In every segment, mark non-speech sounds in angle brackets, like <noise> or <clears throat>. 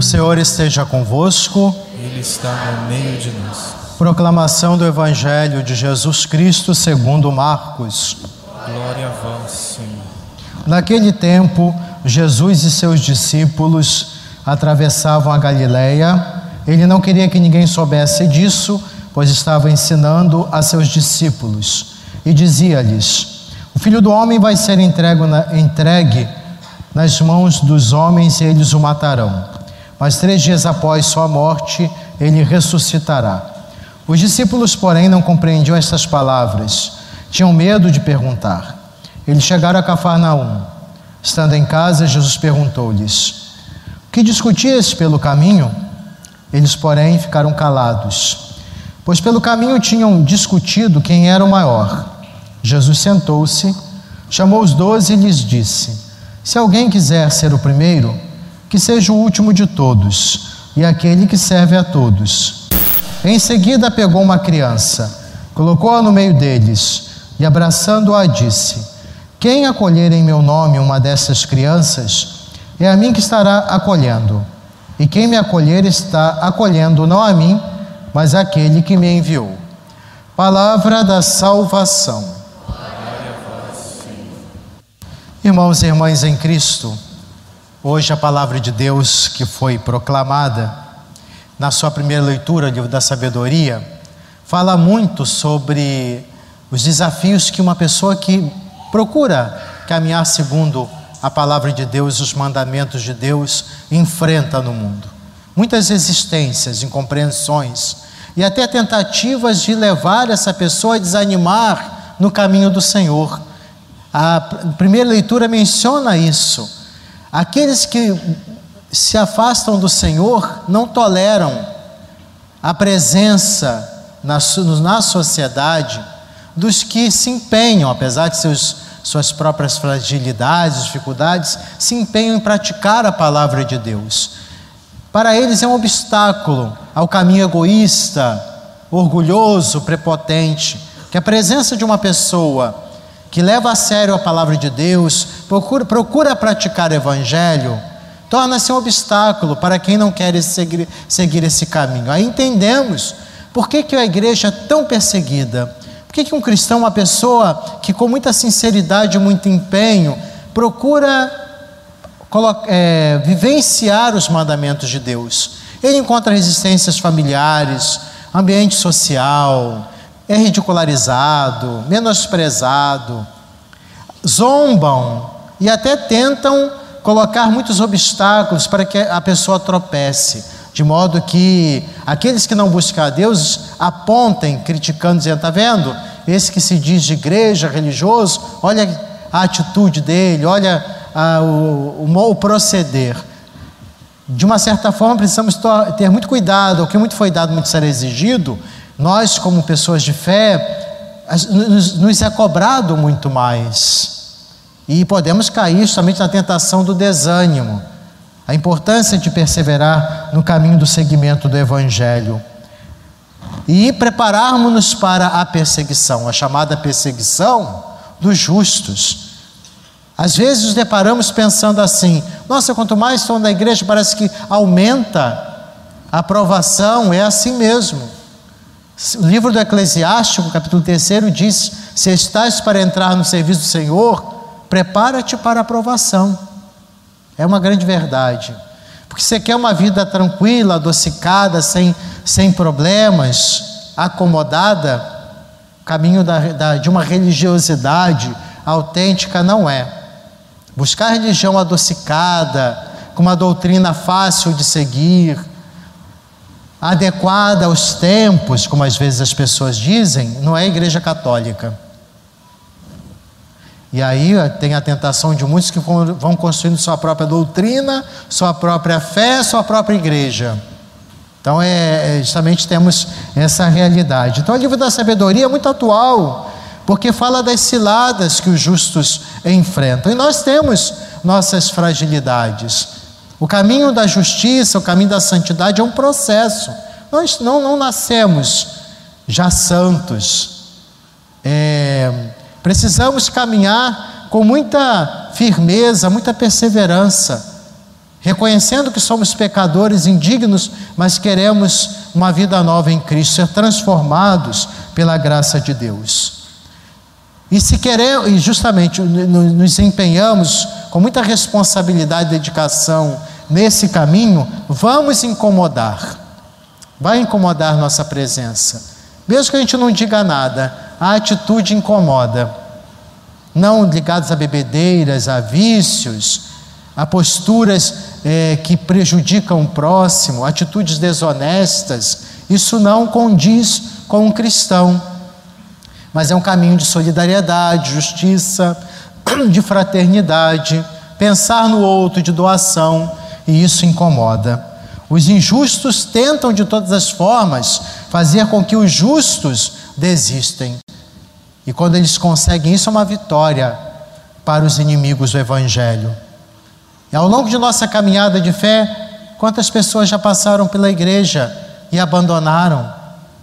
O Senhor esteja convosco. Ele está no meio de nós. Proclamação do Evangelho de Jesus Cristo segundo Marcos. Glória a vós, Senhor. Naquele tempo, Jesus e seus discípulos atravessavam a Galileia. Ele não queria que ninguém soubesse disso, pois estava ensinando a seus discípulos. E dizia-lhes: O filho do homem vai ser entregue, na, entregue nas mãos dos homens e eles o matarão. Mas três dias após sua morte, ele ressuscitará. Os discípulos, porém, não compreendiam estas palavras. Tinham medo de perguntar. Eles chegaram a Cafarnaum. Estando em casa, Jesus perguntou-lhes: O que discutias pelo caminho? Eles, porém, ficaram calados, pois pelo caminho tinham discutido quem era o maior. Jesus sentou-se, chamou os doze e lhes disse: Se alguém quiser ser o primeiro, que seja o último de todos e aquele que serve a todos. Em seguida, pegou uma criança, colocou-a no meio deles e, abraçando-a, disse: Quem acolher em meu nome uma dessas crianças, é a mim que estará acolhendo. E quem me acolher está acolhendo não a mim, mas aquele que me enviou. Palavra da salvação. Irmãos e irmãs em Cristo, hoje a palavra de Deus que foi proclamada na sua primeira leitura, livro da sabedoria, fala muito sobre os desafios que uma pessoa que procura caminhar segundo a palavra de Deus, os mandamentos de Deus, enfrenta no mundo. Muitas resistências, incompreensões e até tentativas de levar essa pessoa a desanimar no caminho do Senhor. A primeira leitura menciona isso. Aqueles que se afastam do Senhor não toleram a presença na, na sociedade dos que se empenham, apesar de seus, suas próprias fragilidades, dificuldades, se empenham em praticar a palavra de Deus. Para eles é um obstáculo ao caminho egoísta, orgulhoso, prepotente, que a presença de uma pessoa que leva a sério a palavra de Deus, procura, procura praticar o evangelho, torna-se um obstáculo para quem não quer seguir, seguir esse caminho. Aí entendemos por que, que a igreja é tão perseguida. Por que, que um cristão, uma pessoa que com muita sinceridade e muito empenho procura é, vivenciar os mandamentos de Deus, ele encontra resistências familiares, ambiente social, é ridicularizado, menosprezado, zombam e até tentam colocar muitos obstáculos para que a pessoa tropece, de modo que aqueles que não buscam a Deus apontem, criticando, dizendo: está vendo? Esse que se diz de igreja, religioso, olha a atitude dele, olha a, o, o, o proceder. De uma certa forma, precisamos ter muito cuidado, o que muito foi dado, muito será exigido. Nós, como pessoas de fé, nos, é cobrado muito mais. E podemos cair somente na tentação do desânimo. A importância de perseverar no caminho do seguimento do Evangelho. E prepararmos-nos para a perseguição, a chamada perseguição dos justos. Às vezes nos deparamos pensando assim: nossa, quanto mais estou na igreja, parece que aumenta a aprovação, é assim mesmo. O livro do Eclesiástico, capítulo 3, diz: Se estás para entrar no serviço do Senhor, prepara-te para a aprovação. É uma grande verdade. Porque você quer uma vida tranquila, adocicada, sem, sem problemas, acomodada, o caminho da, da, de uma religiosidade autêntica não é. Buscar religião adocicada, com uma doutrina fácil de seguir, adequada aos tempos, como às vezes as pessoas dizem, não é a igreja católica. E aí tem a tentação de muitos que vão construindo sua própria doutrina, sua própria fé, sua própria igreja. Então, é, é, justamente temos essa realidade. Então, o livro da sabedoria é muito atual, porque fala das ciladas que os justos enfrentam. E nós temos nossas fragilidades. O caminho da justiça, o caminho da santidade é um processo. Nós não, não nascemos já santos. É, Precisamos caminhar com muita firmeza, muita perseverança, reconhecendo que somos pecadores indignos, mas queremos uma vida nova em Cristo, ser transformados pela graça de Deus. E se queremos, e justamente nos empenhamos com muita responsabilidade e dedicação nesse caminho, vamos incomodar. Vai incomodar nossa presença. Mesmo que a gente não diga nada, a atitude incomoda. Não ligados a bebedeiras, a vícios, a posturas é, que prejudicam o próximo, atitudes desonestas. Isso não condiz com um cristão mas é um caminho de solidariedade, justiça, <clears throat> de fraternidade, pensar no outro, de doação, e isso incomoda. Os injustos tentam de todas as formas fazer com que os justos desistem. E quando eles conseguem isso, é uma vitória para os inimigos do Evangelho. E ao longo de nossa caminhada de fé, quantas pessoas já passaram pela igreja e abandonaram?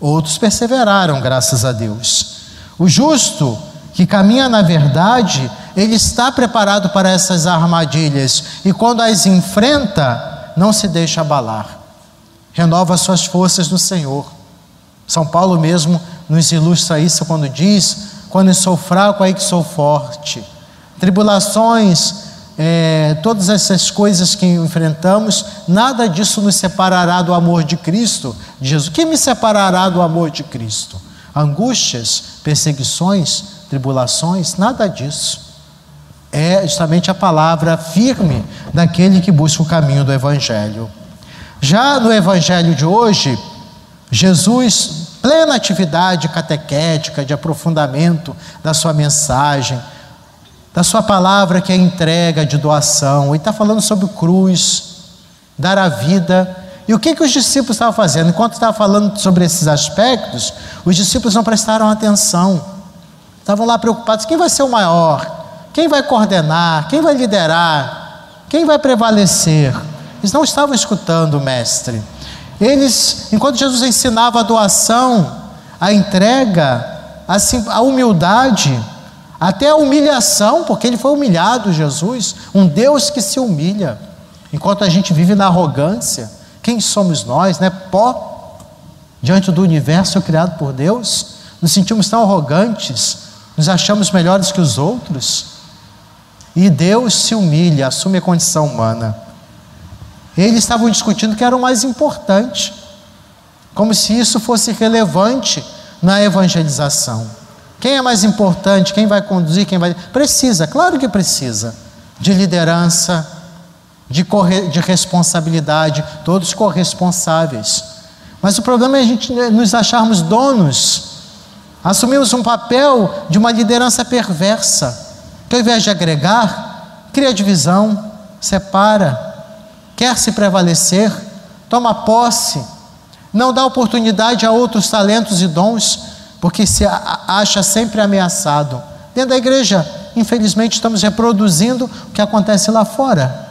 Outros perseveraram, graças a Deus. O justo que caminha na verdade, ele está preparado para essas armadilhas e quando as enfrenta, não se deixa abalar. Renova suas forças no Senhor. São Paulo mesmo nos ilustra isso quando diz: quando sou fraco, aí que sou forte. Tribulações, é, todas essas coisas que enfrentamos, nada disso nos separará do amor de Cristo, Jesus. O que me separará do amor de Cristo? angústias, perseguições, tribulações, nada disso. É justamente a palavra firme daquele que busca o caminho do Evangelho. Já no Evangelho de hoje, Jesus, plena atividade catequética, de aprofundamento da sua mensagem, da sua palavra que é entrega de doação, ele está falando sobre cruz, dar a vida e o que, que os discípulos estavam fazendo? Enquanto estava falando sobre esses aspectos, os discípulos não prestaram atenção. Estavam lá preocupados: quem vai ser o maior? Quem vai coordenar? Quem vai liderar? Quem vai prevalecer? Eles não estavam escutando o Mestre. Eles, enquanto Jesus ensinava a doação, a entrega, a humildade, até a humilhação, porque ele foi humilhado, Jesus, um Deus que se humilha, enquanto a gente vive na arrogância. Quem somos nós, né? Pó diante do universo criado por Deus, nos sentimos tão arrogantes, nos achamos melhores que os outros. E Deus se humilha, assume a condição humana. Eles estavam discutindo que era o mais importante, como se isso fosse relevante na evangelização. Quem é mais importante? Quem vai conduzir? Quem vai. Precisa, claro que precisa, de liderança, de, corre, de responsabilidade, todos corresponsáveis. Mas o problema é a gente nos acharmos donos, assumimos um papel de uma liderança perversa, que ao invés de agregar, cria divisão, separa, quer se prevalecer, toma posse, não dá oportunidade a outros talentos e dons, porque se acha sempre ameaçado. Dentro da igreja, infelizmente, estamos reproduzindo o que acontece lá fora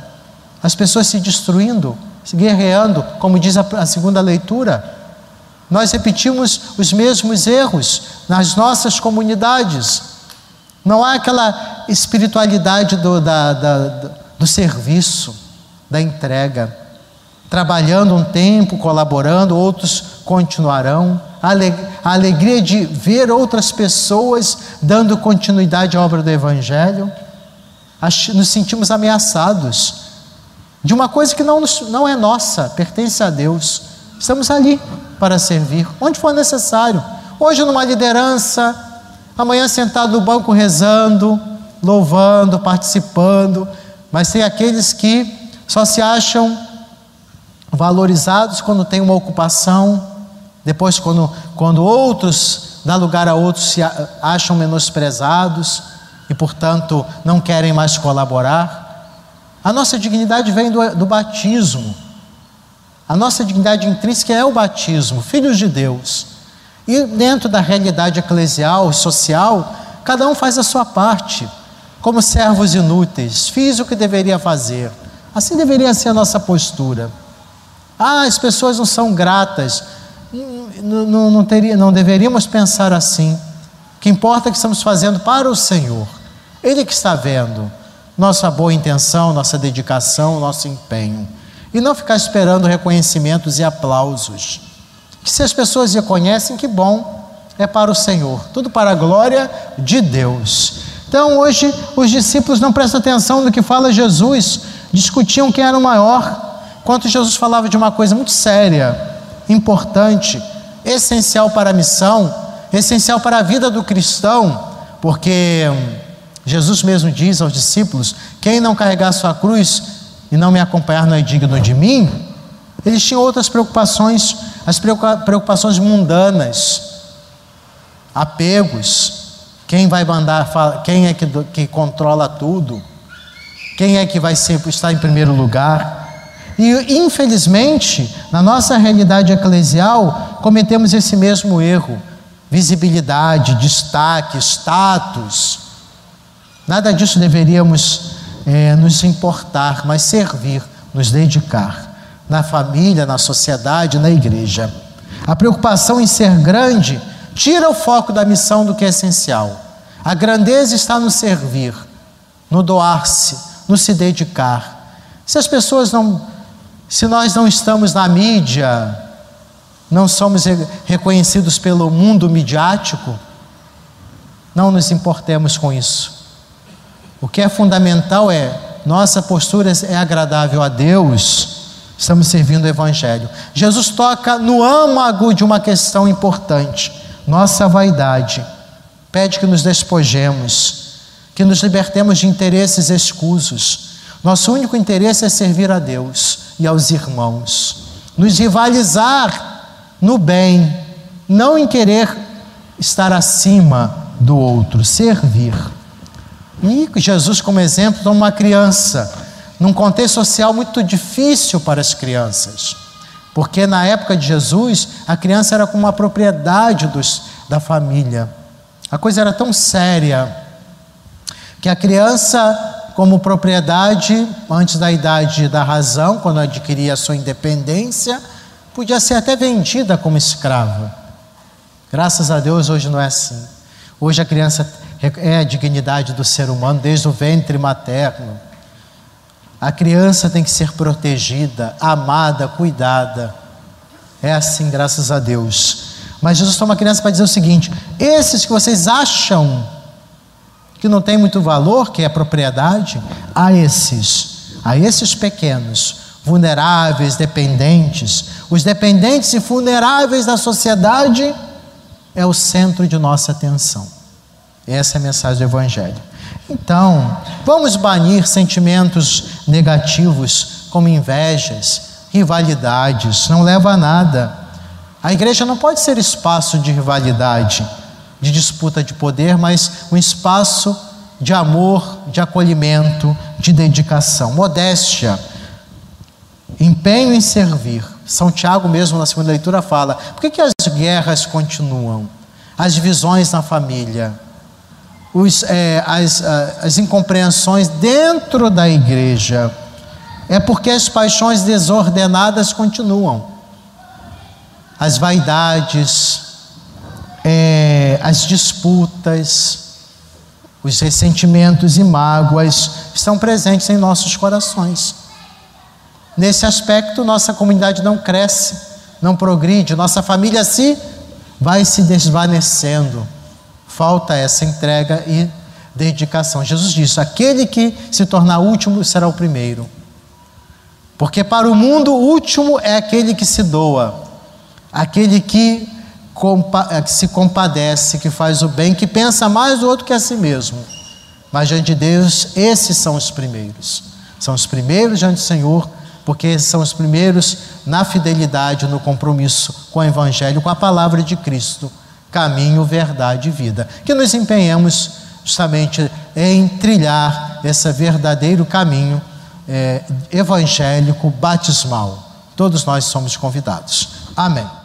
as pessoas se destruindo, se guerreando, como diz a, segunda leitura. Nós repetimos os mesmos erros nas nossas comunidades. Não há aquela espiritualidade do, da, da, do serviço, da entrega. Trabalhando um tempo, colaborando, outros continuarão. A alegria de ver outras pessoas dando continuidade à obra do Evangelho. Nos sentimos ameaçados de uma coisa que não, não é nossa, pertence a Deus. Estamos ali para servir, onde for necessário. Hoje, numa liderança, amanhã sentado no banco rezando, louvando, participando, mas tem aqueles que só se acham valorizados quando tem uma ocupação, depois, quando, quando outros, dá lugar a outros, se acham menosprezados e, portanto, não querem mais colaborar. A nossa dignidade vem do, do batismo. A nossa dignidade intrínseca é o batismo, filhos de Deus. E dentro da realidade eclesial, social, cada um faz a sua parte. Como servos inúteis, fiz o que deveria fazer. Assim deveria ser a nossa postura. Ah, as pessoas não são gratas. Não, não, não, teria, não deveríamos pensar assim. O que importa é que estamos fazendo para o Senhor. Ele que está vendo. nossa boa intenção, nossa dedicação, nosso empenho. E não ficar esperando reconhecimentos e aplausos. Que se as pessoas reconhecem, que bom, é para o Senhor, tudo para a glória de Deus. Então hoje os discípulos não prestam atenção no que fala Jesus, discutiam quem era o maior, enquanto Jesus falava de uma coisa muito séria, importante, essencial para a missão, essencial para a vida do cristão, porque Jesus mesmo diz aos discípulos: quem não carregar sua cruz e não me acompanhar não é digno de mim. Eles tinham outras preocupações, as preocupações mundanas, apegos. Quem vai mandar, quem é que, que controla tudo? Quem é que vai ser, estar em primeiro lugar? E infelizmente, na nossa realidade eclesial, cometemos esse mesmo erro: visibilidade, destaque, status. Nada disso deveríamos é, nos importar, mas servir, nos dedicar, na família, na sociedade, na igreja. A preocupação em ser grande tira o foco da missão do que é essencial. A grandeza está no servir, no doar-se, no se dedicar. Se as pessoas não, se nós não estamos na mídia, não somos reconhecidos pelo mundo midiático, não nos importemos com isso. O que é fundamental é nossa postura é agradável a Deus, estamos servindo o Evangelho. Jesus toca no âmago de uma questão importante, nossa vaidade. Pede que nos despojemos, que nos libertemos de interesses escusos. Nosso único interesse é servir a Deus e aos irmãos, nos rivalizar no bem, não em querer estar acima do outro, servir. E Jesus, como exemplo, de uma criança, num contexto social muito difícil para as crianças, porque na época de Jesus, a criança era como uma propriedade dos, da família. A coisa era tão séria que a criança, como propriedade, antes da idade da razão, quando adquiria a sua independência, podia ser até vendida como escrava. Graças a Deus, hoje não é assim. Hoje a criança é a dignidade do ser humano desde o ventre materno. A criança tem que ser protegida, amada, cuidada. É assim, graças a Deus. Mas Jesus toma a criança para dizer o seguinte: esses que vocês acham que não tem muito valor, que é propriedade, a esses, a esses pequenos, vulneráveis, dependentes, os dependentes e vulneráveis da sociedade é o centro de nossa atenção. Essa é a mensagem do Evangelho. Então, vamos banir sentimentos negativos como invejas, rivalidades, não leva a nada. A igreja não pode ser espaço de rivalidade, de disputa de poder, mas um espaço de amor, de acolhimento, de dedicação, modéstia, empenho em servir. São Tiago, mesmo na segunda leitura, fala: por que, que as guerras continuam? As divisões na família, os, é, as, as incompreensões dentro da igreja, é porque as paixões desordenadas continuam. As vaidades, é, as disputas, os ressentimentos e mágoas estão presentes em nossos corações. Nesse aspecto, nossa comunidade não cresce, não progride, nossa família se vai se desvanecendo falta essa entrega e dedicação. Jesus disse: aquele que se tornar último será o primeiro. Porque para o mundo, o último é aquele que se doa, aquele que, compa eh, que se compadece, que faz o bem, que pensa mais do outro que a si mesmo. Mas diante de Deus, esses são os primeiros. São os primeiros diante do Senhor, porque são os primeiros na fidelidade, no compromisso com o Evangelho, com a palavra de Cristo caminho, verdade e vida. Que nos empenhemos justamente em trilhar esse verdadeiro caminho é, evangélico batismal. Todos nós somos convidados. Amém.